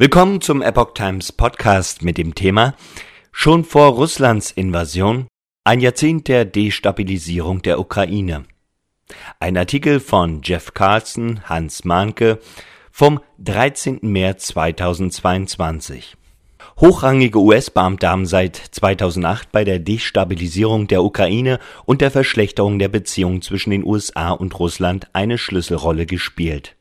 Willkommen zum Epoch Times Podcast mit dem Thema Schon vor Russlands Invasion ein Jahrzehnt der Destabilisierung der Ukraine. Ein Artikel von Jeff Carlson, Hans Mahnke vom 13. März 2022. Hochrangige US-Beamte haben seit 2008 bei der Destabilisierung der Ukraine und der Verschlechterung der Beziehungen zwischen den USA und Russland eine Schlüsselrolle gespielt.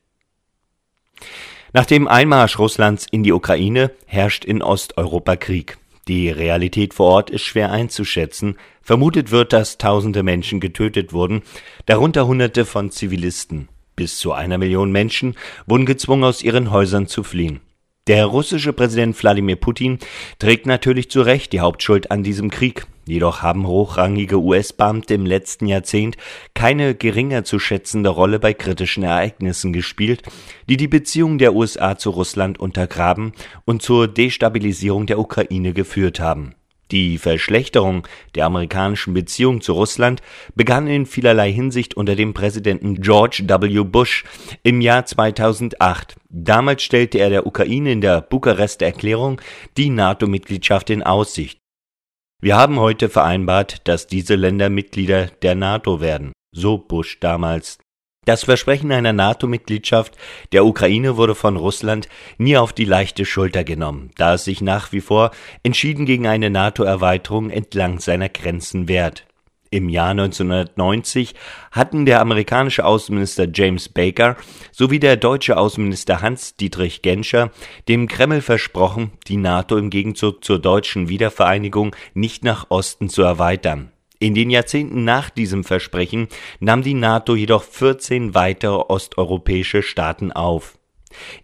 Nach dem Einmarsch Russlands in die Ukraine herrscht in Osteuropa Krieg. Die Realität vor Ort ist schwer einzuschätzen. Vermutet wird, dass tausende Menschen getötet wurden, darunter Hunderte von Zivilisten. Bis zu einer Million Menschen wurden gezwungen, aus ihren Häusern zu fliehen. Der russische Präsident Wladimir Putin trägt natürlich zu Recht die Hauptschuld an diesem Krieg. Jedoch haben hochrangige US-Beamte im letzten Jahrzehnt keine geringer zu schätzende Rolle bei kritischen Ereignissen gespielt, die die Beziehungen der USA zu Russland untergraben und zur Destabilisierung der Ukraine geführt haben. Die Verschlechterung der amerikanischen Beziehung zu Russland begann in vielerlei Hinsicht unter dem Präsidenten George W. Bush im Jahr 2008. Damals stellte er der Ukraine in der Bukarester Erklärung die NATO-Mitgliedschaft in Aussicht. Wir haben heute vereinbart, dass diese Länder Mitglieder der NATO werden, so Bush damals. Das Versprechen einer NATO-Mitgliedschaft der Ukraine wurde von Russland nie auf die leichte Schulter genommen, da es sich nach wie vor entschieden gegen eine NATO-Erweiterung entlang seiner Grenzen wehrt. Im Jahr 1990 hatten der amerikanische Außenminister James Baker sowie der deutsche Außenminister Hans-Dietrich Genscher dem Kreml versprochen, die NATO im Gegenzug zur deutschen Wiedervereinigung nicht nach Osten zu erweitern. In den Jahrzehnten nach diesem Versprechen nahm die NATO jedoch 14 weitere osteuropäische Staaten auf.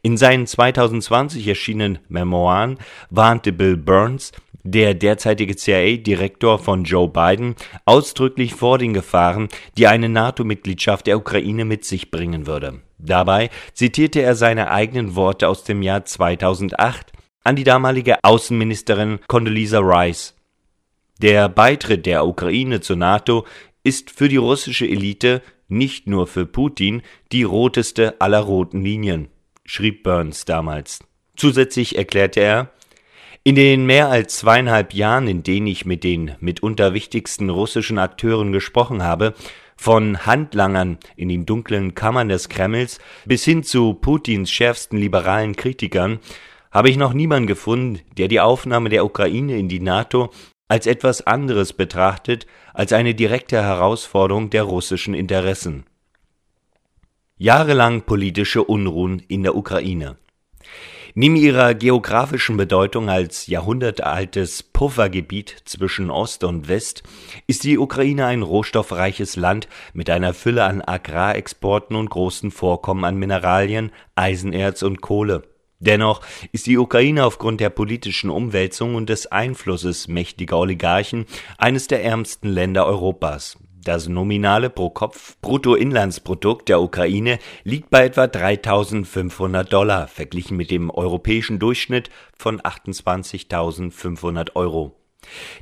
In seinen 2020 erschienenen Memoiren warnte Bill Burns, der derzeitige CIA-Direktor von Joe Biden, ausdrücklich vor den Gefahren, die eine NATO-Mitgliedschaft der Ukraine mit sich bringen würde. Dabei zitierte er seine eigenen Worte aus dem Jahr 2008 an die damalige Außenministerin Condoleezza Rice. Der Beitritt der Ukraine zur NATO ist für die russische Elite, nicht nur für Putin, die roteste aller roten Linien, schrieb Burns damals. Zusätzlich erklärte er, in den mehr als zweieinhalb Jahren, in denen ich mit den mitunter wichtigsten russischen Akteuren gesprochen habe, von Handlangern in den dunklen Kammern des Kremls bis hin zu Putins schärfsten liberalen Kritikern, habe ich noch niemanden gefunden, der die Aufnahme der Ukraine in die NATO als etwas anderes betrachtet als eine direkte Herausforderung der russischen Interessen. Jahrelang politische Unruhen in der Ukraine. Neben ihrer geografischen Bedeutung als jahrhundertealtes Puffergebiet zwischen Ost und West ist die Ukraine ein rohstoffreiches Land mit einer Fülle an Agrarexporten und großen Vorkommen an Mineralien, Eisenerz und Kohle. Dennoch ist die Ukraine aufgrund der politischen Umwälzung und des Einflusses mächtiger Oligarchen eines der ärmsten Länder Europas. Das nominale Pro-Kopf-Bruttoinlandsprodukt der Ukraine liegt bei etwa 3500 Dollar, verglichen mit dem europäischen Durchschnitt von 28.500 Euro.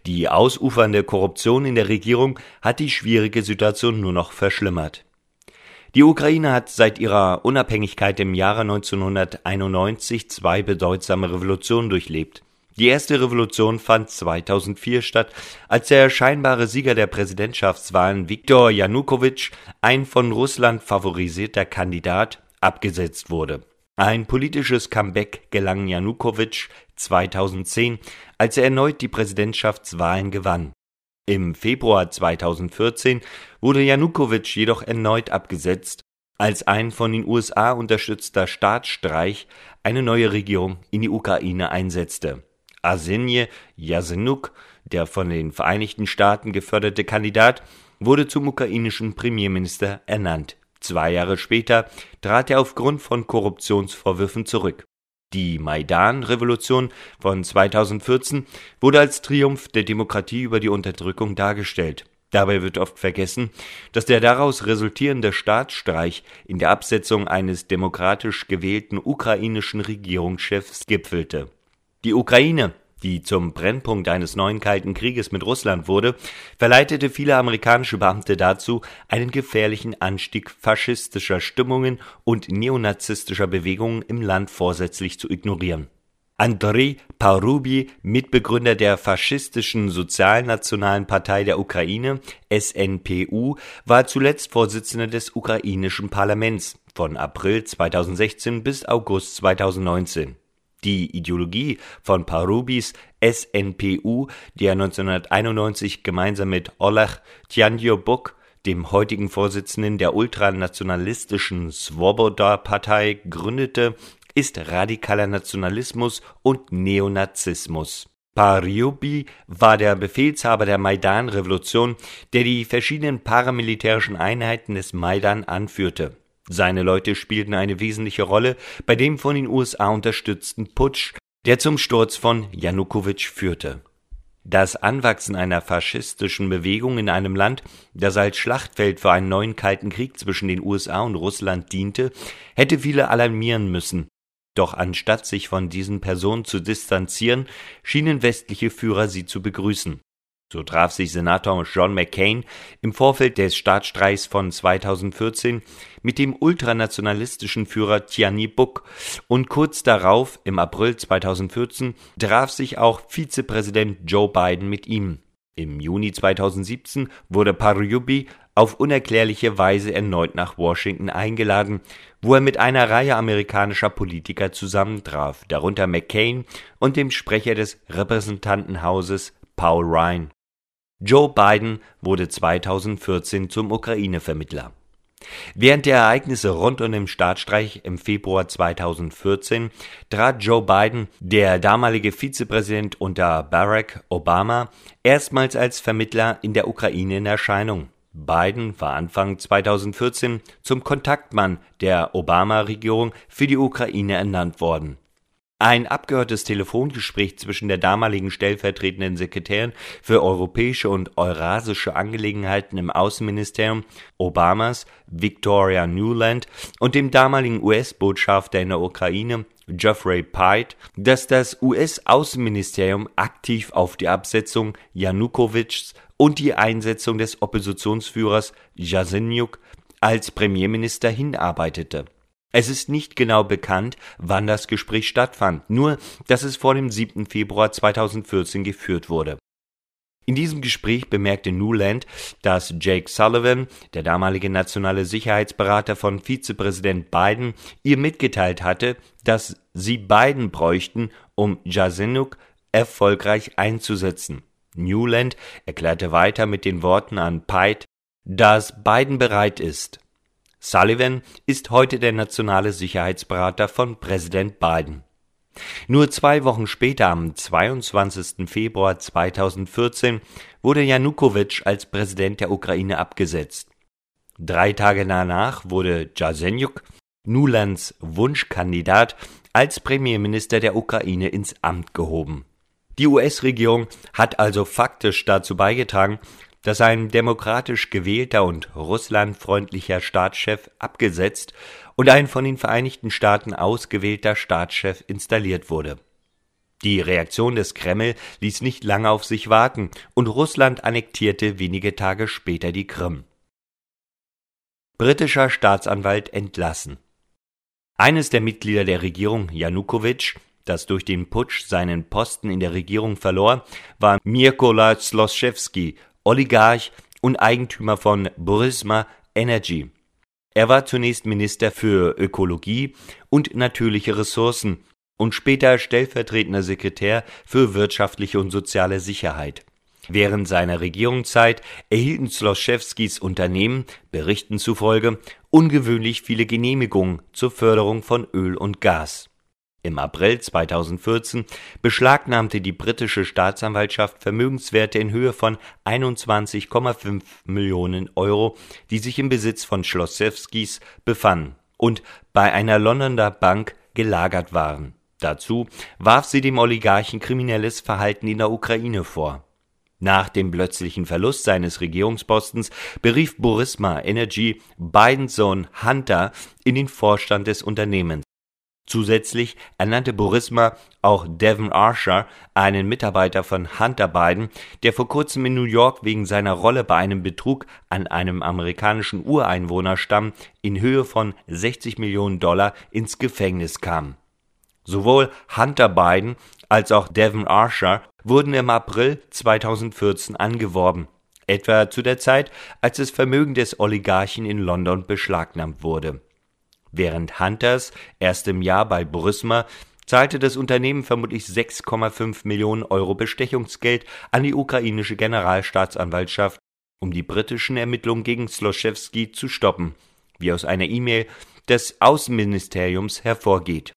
Die ausufernde Korruption in der Regierung hat die schwierige Situation nur noch verschlimmert. Die Ukraine hat seit ihrer Unabhängigkeit im Jahre 1991 zwei bedeutsame Revolutionen durchlebt. Die erste Revolution fand 2004 statt, als der scheinbare Sieger der Präsidentschaftswahlen Viktor Janukowitsch, ein von Russland favorisierter Kandidat, abgesetzt wurde. Ein politisches Comeback gelang Janukowitsch 2010, als er erneut die Präsidentschaftswahlen gewann. Im Februar 2014 wurde Janukowitsch jedoch erneut abgesetzt, als ein von den USA unterstützter Staatsstreich eine neue Regierung in die Ukraine einsetzte. Arsenije Jasenuk, der von den Vereinigten Staaten geförderte Kandidat, wurde zum ukrainischen Premierminister ernannt. Zwei Jahre später trat er aufgrund von Korruptionsvorwürfen zurück. Die Maidan-Revolution von 2014 wurde als Triumph der Demokratie über die Unterdrückung dargestellt. Dabei wird oft vergessen, dass der daraus resultierende Staatsstreich in der Absetzung eines demokratisch gewählten ukrainischen Regierungschefs gipfelte. Die Ukraine die zum Brennpunkt eines neuen Kalten Krieges mit Russland wurde, verleitete viele amerikanische Beamte dazu, einen gefährlichen Anstieg faschistischer Stimmungen und neonazistischer Bewegungen im Land vorsätzlich zu ignorieren. Andrei Parubi, Mitbegründer der faschistischen Sozialnationalen Partei der Ukraine SNPU, war zuletzt Vorsitzender des ukrainischen Parlaments von April 2016 bis August 2019. Die Ideologie von Parubis SNPU, die er 1991 gemeinsam mit Oleg Tjanjobuk, dem heutigen Vorsitzenden der ultranationalistischen Svoboda-Partei, gründete, ist radikaler Nationalismus und Neonazismus. Paryubi war der Befehlshaber der Maidan-Revolution, der die verschiedenen paramilitärischen Einheiten des Maidan anführte. Seine Leute spielten eine wesentliche Rolle bei dem von den USA unterstützten Putsch, der zum Sturz von Janukowitsch führte. Das Anwachsen einer faschistischen Bewegung in einem Land, das als Schlachtfeld für einen neuen Kalten Krieg zwischen den USA und Russland diente, hätte viele alarmieren müssen. Doch anstatt sich von diesen Personen zu distanzieren, schienen westliche Führer sie zu begrüßen. So traf sich Senator John McCain im Vorfeld des Staatsstreichs von 2014 mit dem ultranationalistischen Führer Tiani Buk und kurz darauf, im April 2014, traf sich auch Vizepräsident Joe Biden mit ihm. Im Juni 2017 wurde Paryubi auf unerklärliche Weise erneut nach Washington eingeladen, wo er mit einer Reihe amerikanischer Politiker zusammentraf, darunter McCain und dem Sprecher des Repräsentantenhauses Paul Ryan. Joe Biden wurde 2014 zum Ukraine-Vermittler. Während der Ereignisse rund um den Staatsstreich im Februar 2014 trat Joe Biden, der damalige Vizepräsident unter Barack Obama, erstmals als Vermittler in der Ukraine in Erscheinung. Biden war Anfang 2014 zum Kontaktmann der Obama-Regierung für die Ukraine ernannt worden. Ein abgehörtes Telefongespräch zwischen der damaligen stellvertretenden Sekretärin für europäische und eurasische Angelegenheiten im Außenministerium Obamas, Victoria Newland, und dem damaligen US-Botschafter in der Ukraine, Geoffrey Pite, das das US-Außenministerium aktiv auf die Absetzung Janukowitschs und die Einsetzung des Oppositionsführers Jasenyuk als Premierminister hinarbeitete. Es ist nicht genau bekannt, wann das Gespräch stattfand, nur dass es vor dem 7. Februar 2014 geführt wurde. In diesem Gespräch bemerkte Newland, dass Jake Sullivan, der damalige nationale Sicherheitsberater von Vizepräsident Biden, ihr mitgeteilt hatte, dass sie Biden bräuchten, um Jasenuk erfolgreich einzusetzen. Newland erklärte weiter mit den Worten an Pite, dass Biden bereit ist. Sullivan ist heute der nationale Sicherheitsberater von Präsident Biden. Nur zwei Wochen später, am 22. Februar 2014, wurde Janukowitsch als Präsident der Ukraine abgesetzt. Drei Tage danach wurde Jasenjuk, Nulands Wunschkandidat, als Premierminister der Ukraine ins Amt gehoben. Die US-Regierung hat also faktisch dazu beigetragen, dass ein demokratisch gewählter und russlandfreundlicher Staatschef abgesetzt und ein von den Vereinigten Staaten ausgewählter Staatschef installiert wurde. Die Reaktion des Kreml ließ nicht lange auf sich warten und Russland annektierte wenige Tage später die Krim. Britischer Staatsanwalt entlassen. Eines der Mitglieder der Regierung, Janukowitsch, das durch den Putsch seinen Posten in der Regierung verlor, war Mykola Sloschewski, Oligarch und Eigentümer von Burisma Energy. Er war zunächst Minister für Ökologie und natürliche Ressourcen und später stellvertretender Sekretär für wirtschaftliche und soziale Sicherheit. Während seiner Regierungszeit erhielten Sloschewskis Unternehmen, Berichten zufolge, ungewöhnlich viele Genehmigungen zur Förderung von Öl und Gas. Im April 2014 beschlagnahmte die britische Staatsanwaltschaft Vermögenswerte in Höhe von 21,5 Millionen Euro, die sich im Besitz von Schlossewskis befanden und bei einer Londoner Bank gelagert waren. Dazu warf sie dem Oligarchen kriminelles Verhalten in der Ukraine vor. Nach dem plötzlichen Verlust seines Regierungspostens berief Burisma Energy Bidens Sohn Hunter in den Vorstand des Unternehmens. Zusätzlich ernannte Burisma auch Devon Archer, einen Mitarbeiter von Hunter Biden, der vor kurzem in New York wegen seiner Rolle bei einem Betrug an einem amerikanischen Ureinwohnerstamm in Höhe von 60 Millionen Dollar ins Gefängnis kam. Sowohl Hunter Biden als auch Devon Archer wurden im April 2014 angeworben, etwa zu der Zeit, als das Vermögen des Oligarchen in London beschlagnahmt wurde. Während Hunters erstem Jahr bei Burisma zahlte das Unternehmen vermutlich 6,5 Millionen Euro Bestechungsgeld an die ukrainische Generalstaatsanwaltschaft, um die britischen Ermittlungen gegen Sloschewski zu stoppen, wie aus einer E-Mail des Außenministeriums hervorgeht.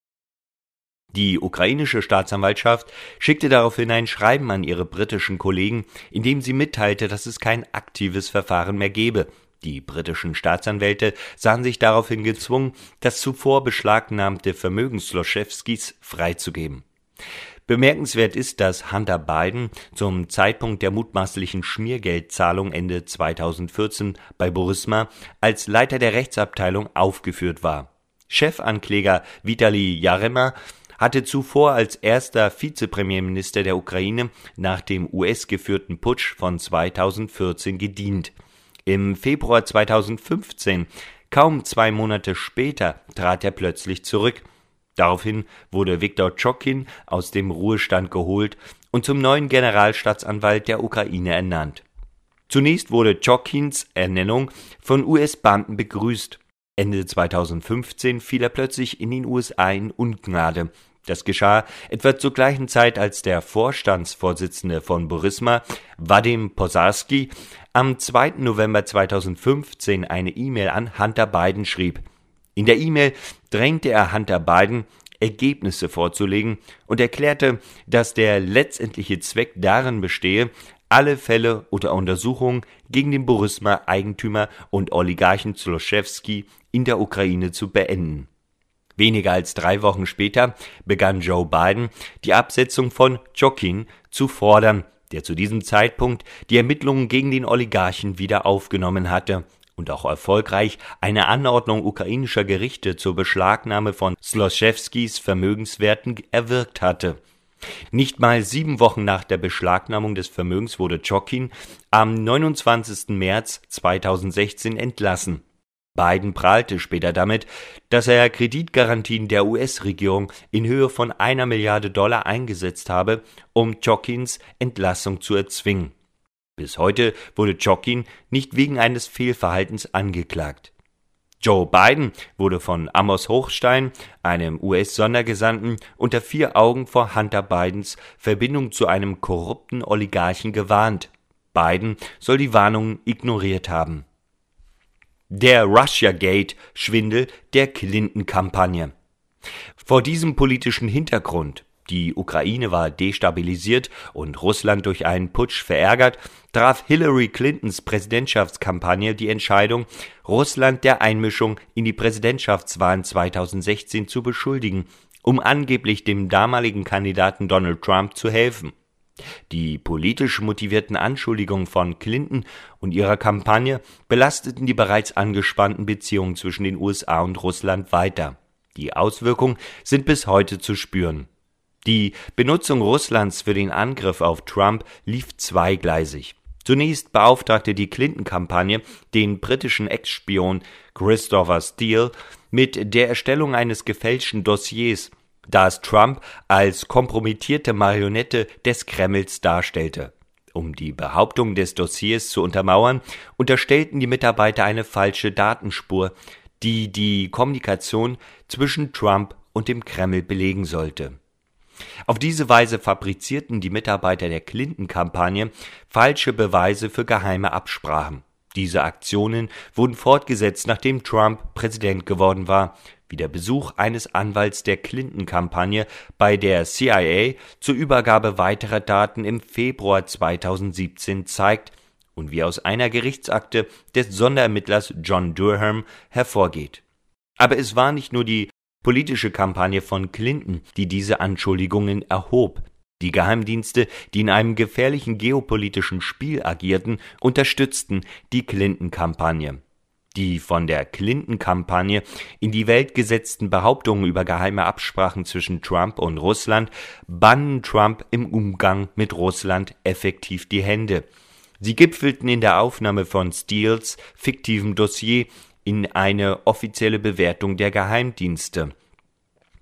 Die ukrainische Staatsanwaltschaft schickte daraufhin ein Schreiben an ihre britischen Kollegen, in dem sie mitteilte, dass es kein aktives Verfahren mehr gebe. Die britischen Staatsanwälte sahen sich daraufhin gezwungen, das zuvor beschlagnahmte Vermögen Sloschewskis freizugeben. Bemerkenswert ist, dass Hunter Biden zum Zeitpunkt der mutmaßlichen Schmiergeldzahlung Ende 2014 bei Burisma als Leiter der Rechtsabteilung aufgeführt war. Chefankläger Vitali Jarema hatte zuvor als erster Vizepremierminister der Ukraine nach dem US-geführten Putsch von 2014 gedient. Im Februar 2015, kaum zwei Monate später, trat er plötzlich zurück. Daraufhin wurde Viktor Tschokin aus dem Ruhestand geholt und zum neuen Generalstaatsanwalt der Ukraine ernannt. Zunächst wurde Tschokins Ernennung von US-Beamten begrüßt. Ende 2015 fiel er plötzlich in den USA in Ungnade. Das geschah etwa zur gleichen Zeit, als der Vorstandsvorsitzende von Burisma, Vadim Posarski, am 2. November 2015 eine E-Mail an Hunter Biden schrieb. In der E-Mail drängte er Hunter Biden, Ergebnisse vorzulegen und erklärte, dass der letztendliche Zweck darin bestehe, alle Fälle oder Untersuchungen gegen den Burisma-Eigentümer und Oligarchen Zloschewski in der Ukraine zu beenden. Weniger als drei Wochen später begann Joe Biden, die Absetzung von Jokin zu fordern, der zu diesem Zeitpunkt die Ermittlungen gegen den Oligarchen wieder aufgenommen hatte und auch erfolgreich eine Anordnung ukrainischer Gerichte zur Beschlagnahme von Sloschewskis Vermögenswerten erwirkt hatte. Nicht mal sieben Wochen nach der Beschlagnahmung des Vermögens wurde Chokin am 29. März 2016 entlassen. Biden prahlte später damit, dass er Kreditgarantien der US-Regierung in Höhe von einer Milliarde Dollar eingesetzt habe, um Chokins Entlassung zu erzwingen. Bis heute wurde Chokin nicht wegen eines Fehlverhaltens angeklagt. Joe Biden wurde von Amos Hochstein, einem US-Sondergesandten, unter vier Augen vor Hunter Bidens Verbindung zu einem korrupten Oligarchen gewarnt. Biden soll die Warnungen ignoriert haben. Der Russiagate-Schwindel der Clinton-Kampagne. Vor diesem politischen Hintergrund die Ukraine war destabilisiert und Russland durch einen Putsch verärgert, traf Hillary Clintons Präsidentschaftskampagne die Entscheidung, Russland der Einmischung in die Präsidentschaftswahlen 2016 zu beschuldigen, um angeblich dem damaligen Kandidaten Donald Trump zu helfen. Die politisch motivierten Anschuldigungen von Clinton und ihrer Kampagne belasteten die bereits angespannten Beziehungen zwischen den USA und Russland weiter. Die Auswirkungen sind bis heute zu spüren. Die Benutzung Russlands für den Angriff auf Trump lief zweigleisig. Zunächst beauftragte die Clinton-Kampagne den britischen Ex-Spion Christopher Steele mit der Erstellung eines gefälschten Dossiers, das Trump als kompromittierte Marionette des Kremls darstellte. Um die Behauptung des Dossiers zu untermauern, unterstellten die Mitarbeiter eine falsche Datenspur, die die Kommunikation zwischen Trump und dem Kreml belegen sollte. Auf diese Weise fabrizierten die Mitarbeiter der Clinton-Kampagne falsche Beweise für geheime Absprachen. Diese Aktionen wurden fortgesetzt, nachdem Trump Präsident geworden war, wie der Besuch eines Anwalts der Clinton-Kampagne bei der CIA zur Übergabe weiterer Daten im Februar 2017 zeigt und wie aus einer Gerichtsakte des Sonderermittlers John Durham hervorgeht. Aber es war nicht nur die politische Kampagne von Clinton, die diese Anschuldigungen erhob. Die Geheimdienste, die in einem gefährlichen geopolitischen Spiel agierten, unterstützten die Clinton-Kampagne. Die von der Clinton-Kampagne in die Welt gesetzten Behauptungen über geheime Absprachen zwischen Trump und Russland bannen Trump im Umgang mit Russland effektiv die Hände. Sie gipfelten in der Aufnahme von Steels fiktivem Dossier in eine offizielle Bewertung der Geheimdienste.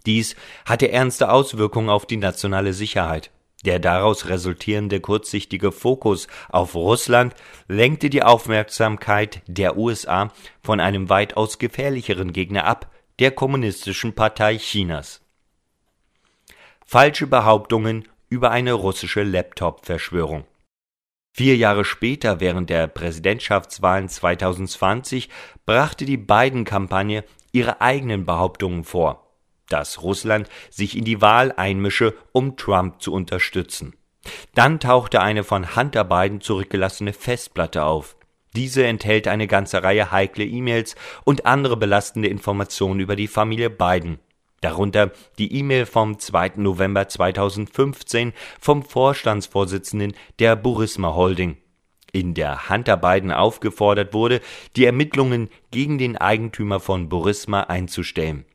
Dies hatte ernste Auswirkungen auf die nationale Sicherheit. Der daraus resultierende kurzsichtige Fokus auf Russland lenkte die Aufmerksamkeit der USA von einem weitaus gefährlicheren Gegner ab, der Kommunistischen Partei Chinas. Falsche Behauptungen über eine russische Laptop-Verschwörung. Vier Jahre später, während der Präsidentschaftswahlen 2020, brachte die Biden-Kampagne ihre eigenen Behauptungen vor dass Russland sich in die Wahl einmische, um Trump zu unterstützen. Dann tauchte eine von Hunter Biden zurückgelassene Festplatte auf. Diese enthält eine ganze Reihe heikle E-Mails und andere belastende Informationen über die Familie Biden. Darunter die E-Mail vom 2. November 2015 vom Vorstandsvorsitzenden der Burisma Holding, in der Hunter Biden aufgefordert wurde, die Ermittlungen gegen den Eigentümer von Burisma einzustellen.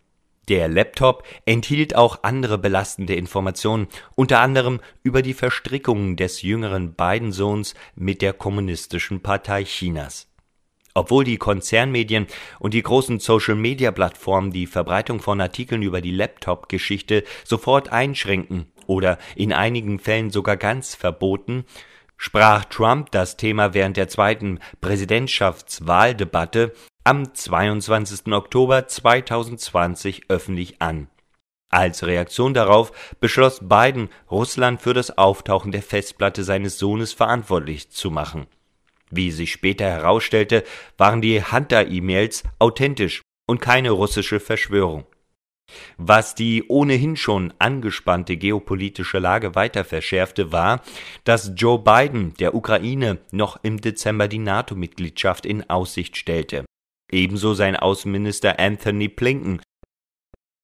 Der Laptop enthielt auch andere belastende Informationen, unter anderem über die Verstrickungen des jüngeren Biden-Sohns mit der Kommunistischen Partei Chinas. Obwohl die Konzernmedien und die großen Social-Media-Plattformen die Verbreitung von Artikeln über die Laptop-Geschichte sofort einschränken oder in einigen Fällen sogar ganz verboten, sprach Trump das Thema während der zweiten Präsidentschaftswahldebatte am 22. Oktober 2020 öffentlich an. Als Reaktion darauf beschloss Biden, Russland für das Auftauchen der Festplatte seines Sohnes verantwortlich zu machen. Wie sich später herausstellte, waren die Hunter-E-Mails authentisch und keine russische Verschwörung. Was die ohnehin schon angespannte geopolitische Lage weiter verschärfte, war, dass Joe Biden der Ukraine noch im Dezember die NATO-Mitgliedschaft in Aussicht stellte. Ebenso sein Außenminister Anthony Blinken.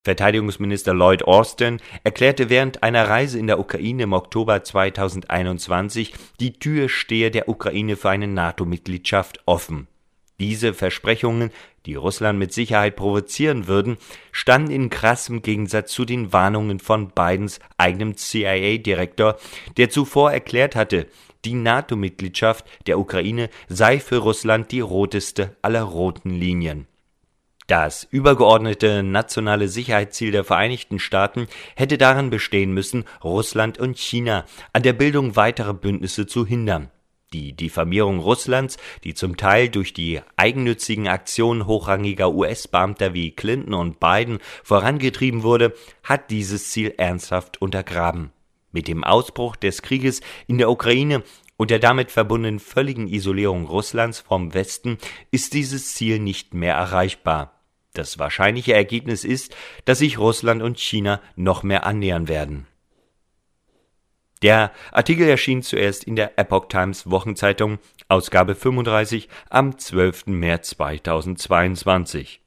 Verteidigungsminister Lloyd Austin erklärte während einer Reise in der Ukraine im Oktober 2021, die Tür stehe der Ukraine für eine NATO-Mitgliedschaft offen. Diese Versprechungen, die Russland mit Sicherheit provozieren würden, standen in krassem Gegensatz zu den Warnungen von Bidens eigenem CIA-Direktor, der zuvor erklärt hatte, die NATO-Mitgliedschaft der Ukraine sei für Russland die roteste aller roten Linien. Das übergeordnete nationale Sicherheitsziel der Vereinigten Staaten hätte darin bestehen müssen, Russland und China an der Bildung weiterer Bündnisse zu hindern. Die Diffamierung Russlands, die zum Teil durch die eigennützigen Aktionen hochrangiger US-Beamter wie Clinton und Biden vorangetrieben wurde, hat dieses Ziel ernsthaft untergraben. Mit dem Ausbruch des Krieges in der Ukraine und der damit verbundenen völligen Isolierung Russlands vom Westen ist dieses Ziel nicht mehr erreichbar. Das wahrscheinliche Ergebnis ist, dass sich Russland und China noch mehr annähern werden. Der Artikel erschien zuerst in der Epoch Times Wochenzeitung, Ausgabe 35 am 12. März 2022.